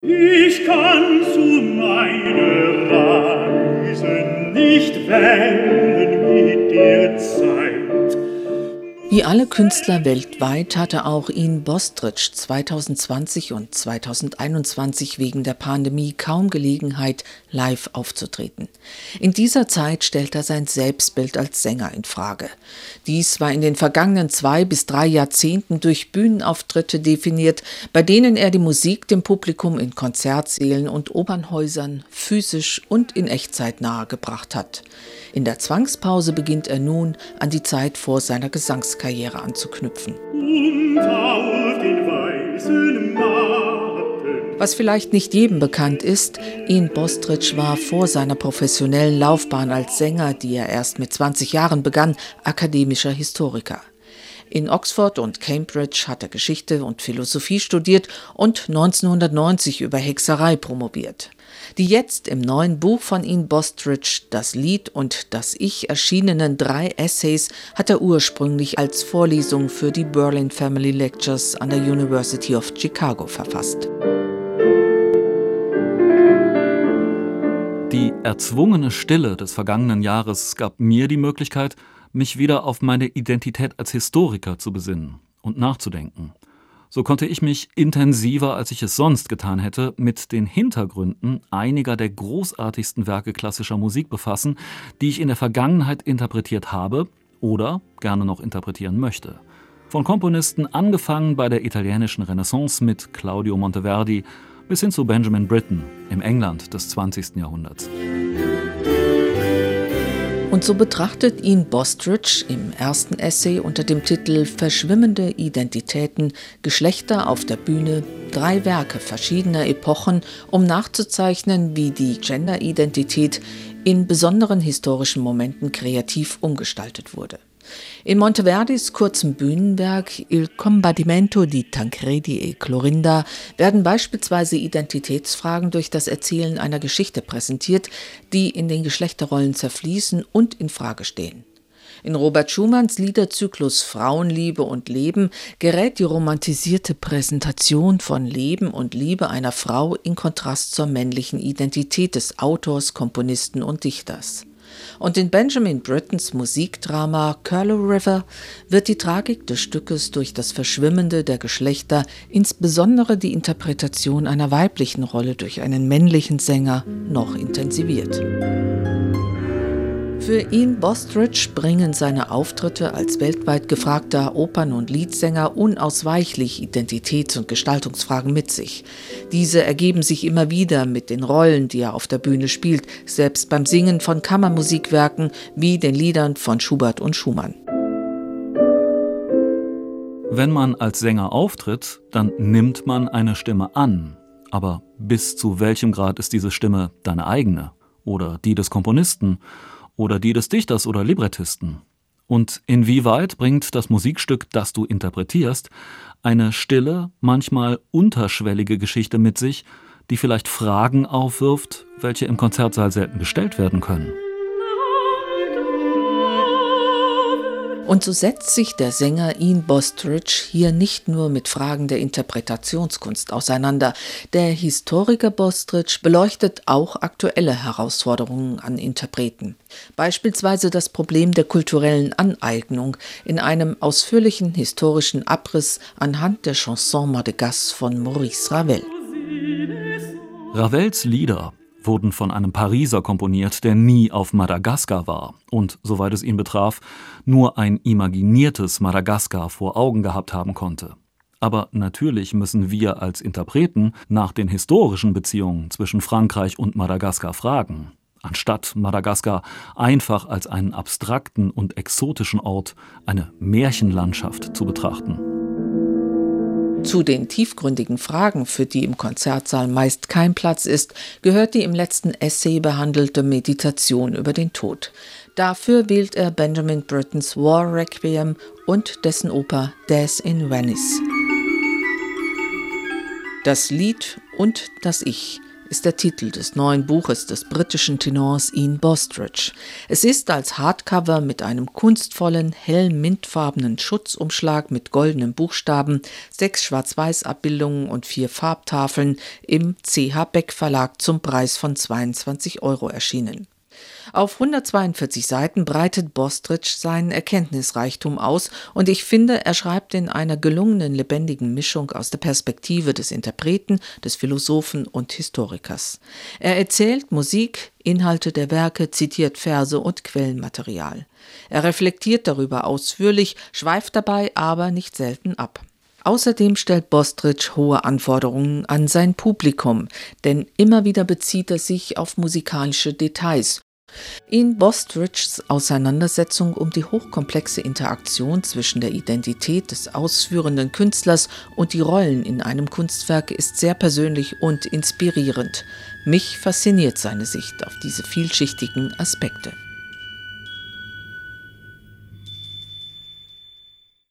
Ich kann zu meiner Reise nicht wählen Wie alle Künstler weltweit hatte auch Ian Bostridge 2020 und 2021 wegen der Pandemie kaum Gelegenheit, live aufzutreten. In dieser Zeit stellt er sein Selbstbild als Sänger in Frage. Dies war in den vergangenen zwei bis drei Jahrzehnten durch Bühnenauftritte definiert, bei denen er die Musik dem Publikum in Konzertsälen und Opernhäusern physisch und in Echtzeit nahegebracht hat. In der Zwangspause beginnt er nun, an die Zeit vor seiner Gesangskarriere anzuknüpfen. Was vielleicht nicht jedem bekannt ist, Ian Bostridge war vor seiner professionellen Laufbahn als Sänger, die er erst mit 20 Jahren begann, akademischer Historiker. In Oxford und Cambridge hat er Geschichte und Philosophie studiert und 1990 über Hexerei promoviert. Die jetzt im neuen Buch von Ian Bostridge, Das Lied und das Ich erschienenen drei Essays, hat er ursprünglich als Vorlesung für die Berlin Family Lectures an der University of Chicago verfasst. Die erzwungene Stille des vergangenen Jahres gab mir die Möglichkeit, mich wieder auf meine Identität als Historiker zu besinnen und nachzudenken. So konnte ich mich intensiver, als ich es sonst getan hätte, mit den Hintergründen einiger der großartigsten Werke klassischer Musik befassen, die ich in der Vergangenheit interpretiert habe oder gerne noch interpretieren möchte. Von Komponisten angefangen bei der italienischen Renaissance mit Claudio Monteverdi bis hin zu Benjamin Britten im England des 20. Jahrhunderts. Und so betrachtet ihn Bostridge im ersten Essay unter dem Titel Verschwimmende Identitäten, Geschlechter auf der Bühne drei Werke verschiedener Epochen, um nachzuzeichnen, wie die Genderidentität in besonderen historischen Momenten kreativ umgestaltet wurde. In Monteverdis kurzem Bühnenwerk Il combattimento di Tancredi e Clorinda werden beispielsweise Identitätsfragen durch das Erzählen einer Geschichte präsentiert, die in den Geschlechterrollen zerfließen und in Frage stehen. In Robert Schumanns Liederzyklus Frauenliebe und Leben gerät die romantisierte Präsentation von Leben und Liebe einer Frau in Kontrast zur männlichen Identität des Autors, Komponisten und Dichters. Und in Benjamin Brittons Musikdrama Curlew River wird die Tragik des Stückes durch das Verschwimmende der Geschlechter, insbesondere die Interpretation einer weiblichen Rolle durch einen männlichen Sänger, noch intensiviert. Für ihn Bostridge bringen seine Auftritte als weltweit gefragter Opern- und Liedsänger unausweichlich Identitäts- und Gestaltungsfragen mit sich. Diese ergeben sich immer wieder mit den Rollen, die er auf der Bühne spielt, selbst beim Singen von Kammermusikwerken wie den Liedern von Schubert und Schumann. Wenn man als Sänger auftritt, dann nimmt man eine Stimme an. Aber bis zu welchem Grad ist diese Stimme deine eigene oder die des Komponisten oder die des Dichters oder Librettisten? Und inwieweit bringt das Musikstück, das du interpretierst, eine stille, manchmal unterschwellige Geschichte mit sich, die vielleicht Fragen aufwirft, welche im Konzertsaal selten gestellt werden können? Und so setzt sich der Sänger Ian Bostridge hier nicht nur mit Fragen der Interpretationskunst auseinander. Der Historiker Bostridge beleuchtet auch aktuelle Herausforderungen an Interpreten. Beispielsweise das Problem der kulturellen Aneignung in einem ausführlichen historischen Abriss anhand der Chanson Modegas von Maurice Ravel. Ravels Lieder wurden von einem Pariser komponiert, der nie auf Madagaskar war und, soweit es ihn betraf, nur ein imaginiertes Madagaskar vor Augen gehabt haben konnte. Aber natürlich müssen wir als Interpreten nach den historischen Beziehungen zwischen Frankreich und Madagaskar fragen, anstatt Madagaskar einfach als einen abstrakten und exotischen Ort, eine Märchenlandschaft zu betrachten. Zu den tiefgründigen Fragen, für die im Konzertsaal meist kein Platz ist, gehört die im letzten Essay behandelte Meditation über den Tod. Dafür wählt er Benjamin Brittons War Requiem und dessen Oper Death in Venice. Das Lied und das Ich ist der Titel des neuen Buches des britischen Tenors Ian Bostridge. Es ist als Hardcover mit einem kunstvollen, hell mintfarbenen Schutzumschlag mit goldenen Buchstaben, sechs Schwarz-Weiß-Abbildungen und vier Farbtafeln im CH Beck Verlag zum Preis von 22 Euro erschienen. Auf 142 Seiten breitet Bostridge seinen Erkenntnisreichtum aus und ich finde, er schreibt in einer gelungenen, lebendigen Mischung aus der Perspektive des Interpreten, des Philosophen und Historikers. Er erzählt Musik, Inhalte der Werke, zitiert Verse und Quellenmaterial. Er reflektiert darüber ausführlich, schweift dabei aber nicht selten ab. Außerdem stellt Bostridge hohe Anforderungen an sein Publikum, denn immer wieder bezieht er sich auf musikalische Details in Bostridges Auseinandersetzung um die hochkomplexe Interaktion zwischen der Identität des ausführenden Künstlers und die Rollen in einem Kunstwerk ist sehr persönlich und inspirierend. Mich fasziniert seine Sicht auf diese vielschichtigen Aspekte.